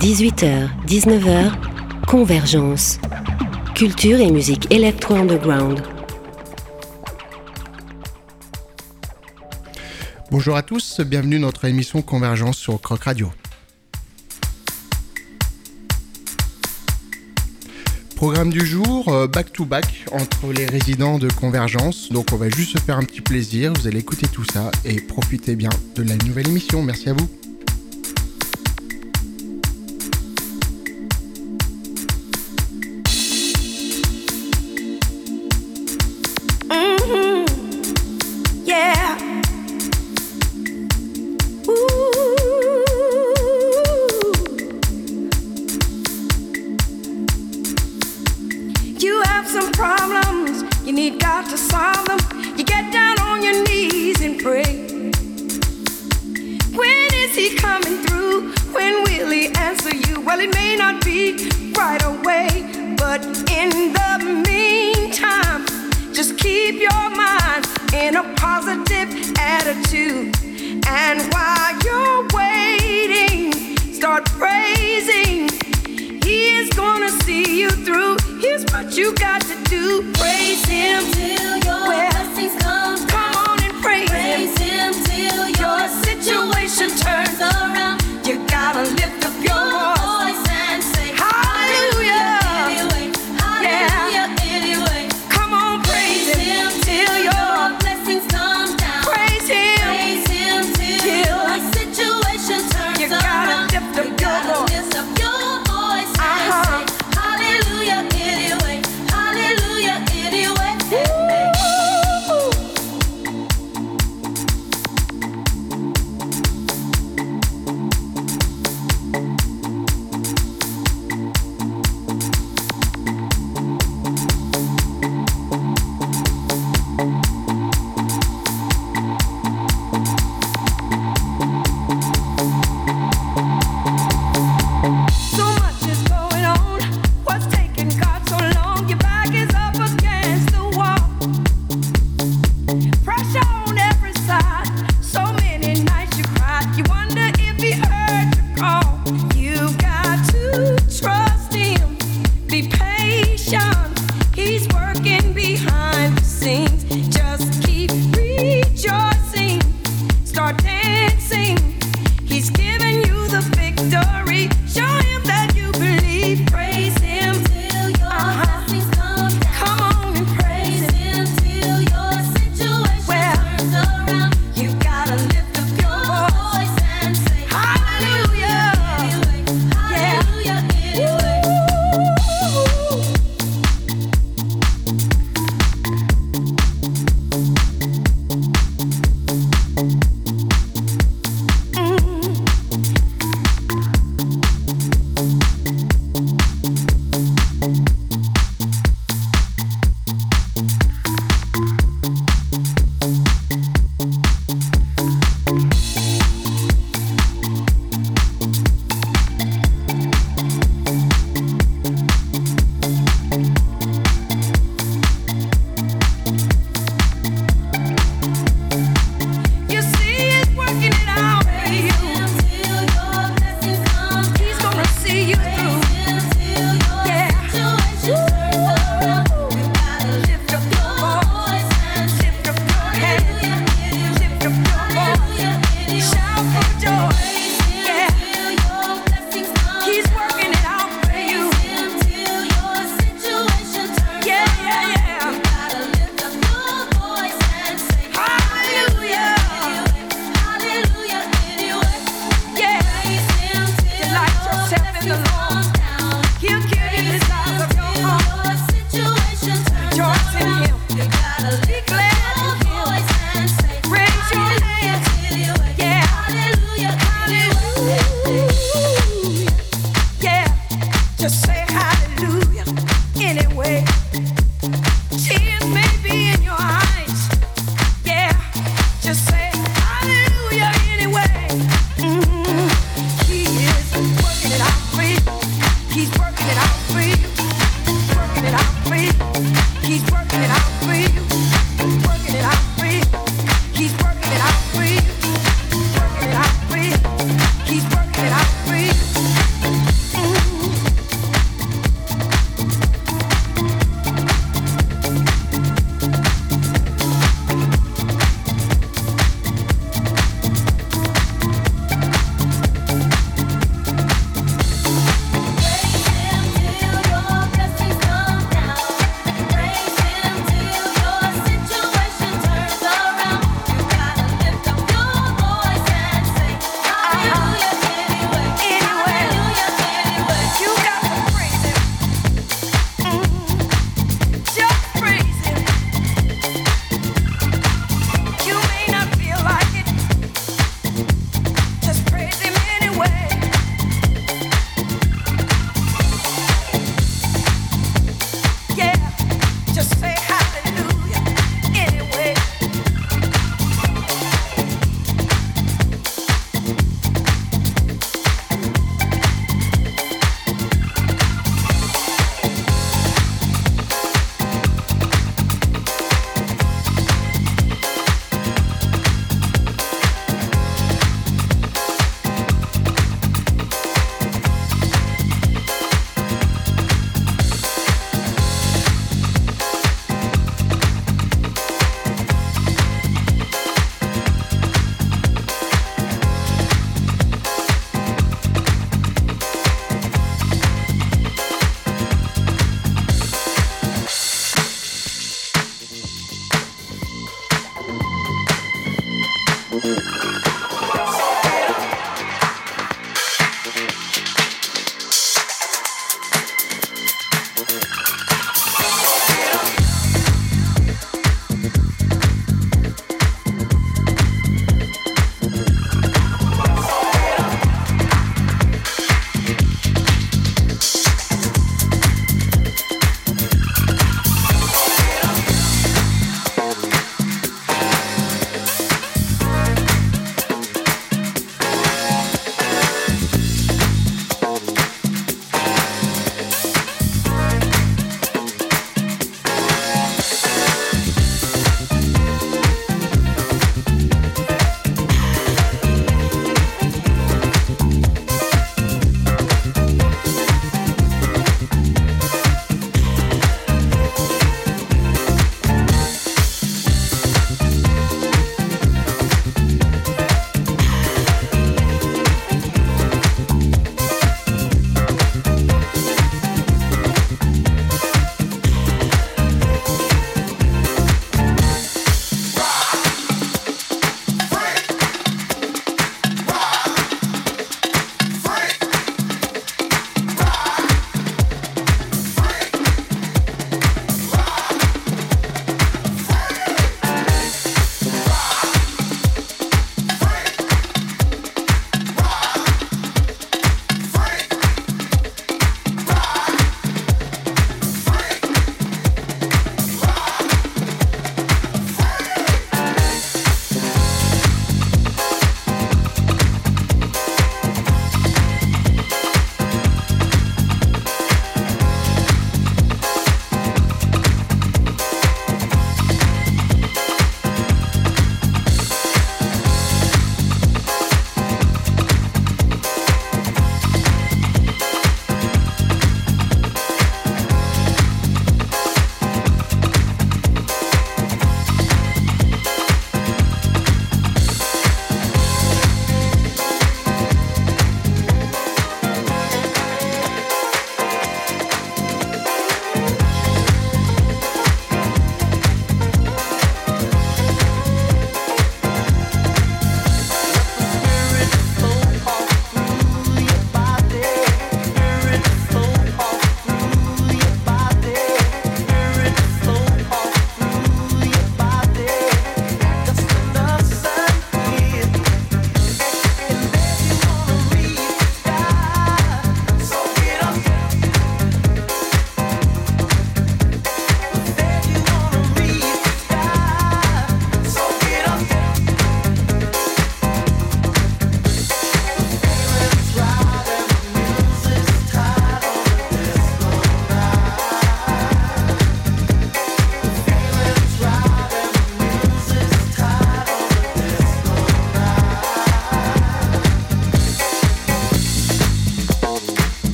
18h, 19h, Convergence. Culture et musique électro-underground. Bonjour à tous, bienvenue dans notre émission Convergence sur Croc Radio. Programme du jour, euh, back to back entre les résidents de Convergence. Donc on va juste se faire un petit plaisir, vous allez écouter tout ça et profitez bien de la nouvelle émission. Merci à vous.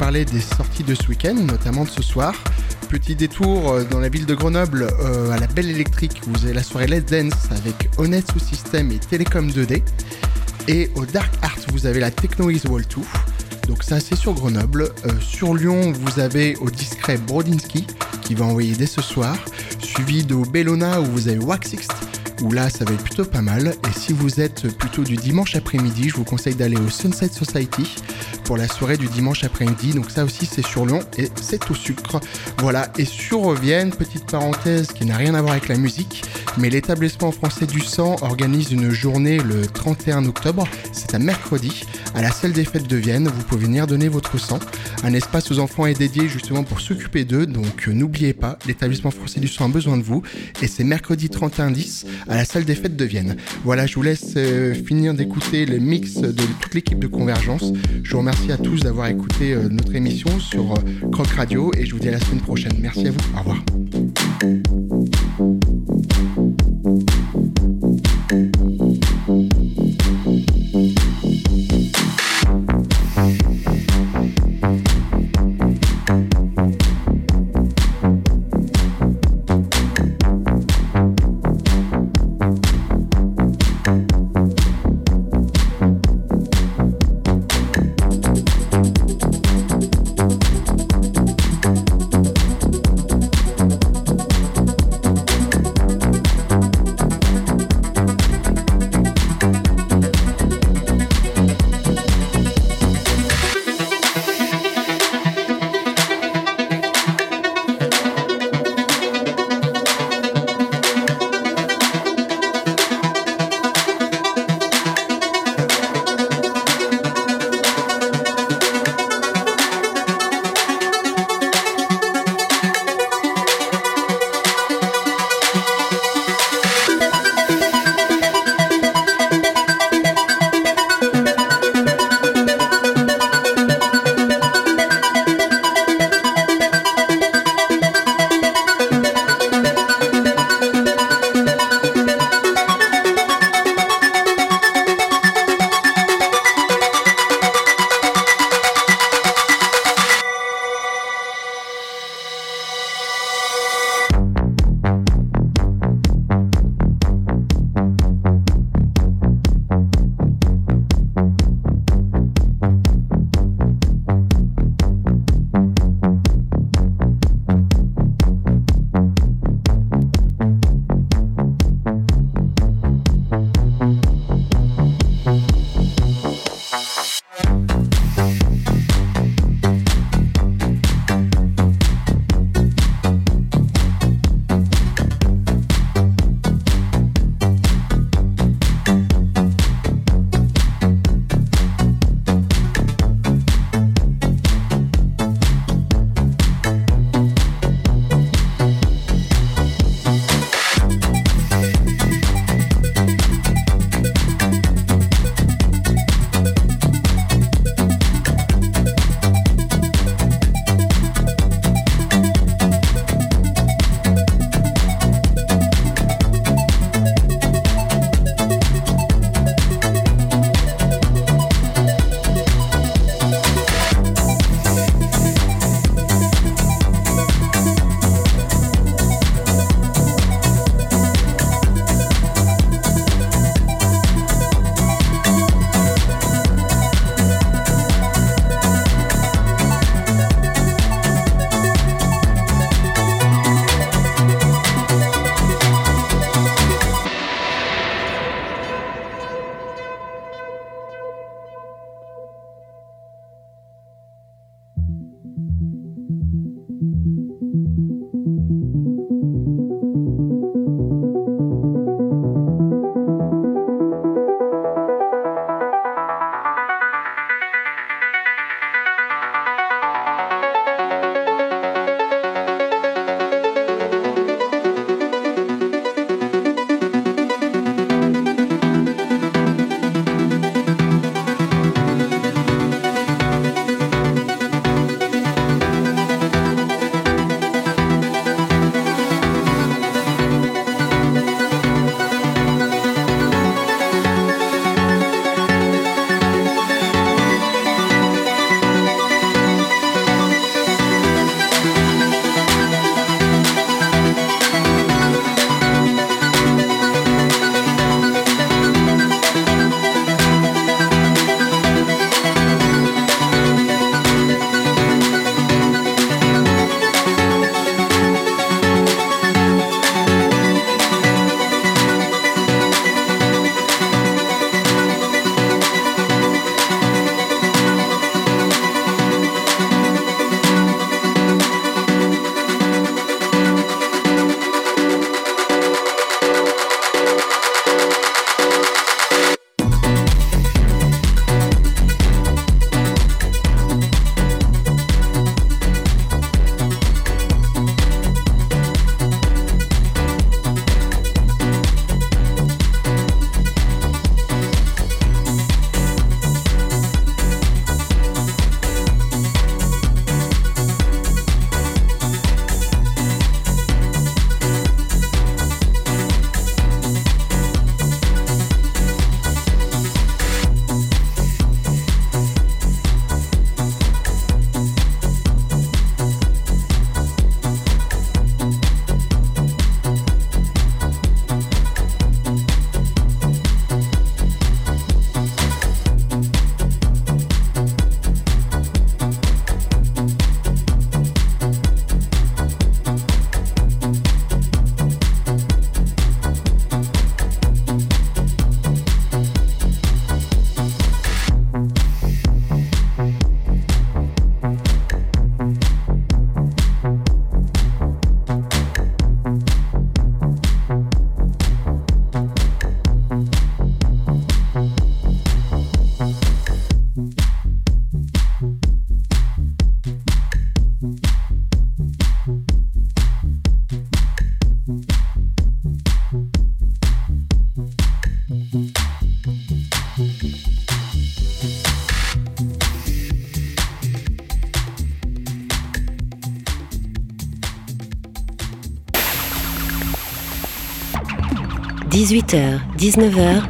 Parler des sorties de ce week-end, notamment de ce soir. Petit détour euh, dans la ville de Grenoble euh, à la Belle Électrique, vous avez la soirée Let's Dance avec Honnête sous système et Télécom 2D. Et au Dark Art, vous avez la Techno Is Wall 2. Donc ça c'est sur Grenoble. Euh, sur Lyon, vous avez au discret Brodinski qui va envoyer dès ce soir, suivi de Bellona où vous avez Waxixt où là ça va être plutôt pas mal. Et si vous êtes plutôt du dimanche après-midi, je vous conseille d'aller au Sunset Society pour la soirée du dimanche après-midi. Donc ça aussi c'est sur Lyon et c'est au sucre. Voilà, et sur Vienne, petite parenthèse qui n'a rien à voir avec la musique, mais l'établissement français du sang organise une journée le 31 octobre, c'est un mercredi, à la salle des fêtes de Vienne. Vous pouvez venir donner votre sang. Un espace aux enfants est dédié justement pour s'occuper d'eux, donc euh, n'oubliez pas, l'établissement français du sang a besoin de vous. Et c'est mercredi 31-10 à la salle des fêtes de Vienne. Voilà, je vous laisse euh, finir d'écouter le mix de toute l'équipe de Convergence. Je vous remercie à tous d'avoir écouté euh, notre émission sur Croc Radio et je vous dis à la semaine prochaine. Merci à vous. Au revoir. 18h, 19h,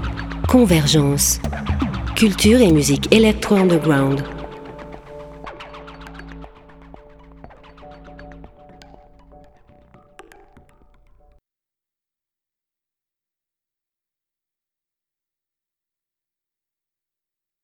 Convergence. Culture et musique électro-underground.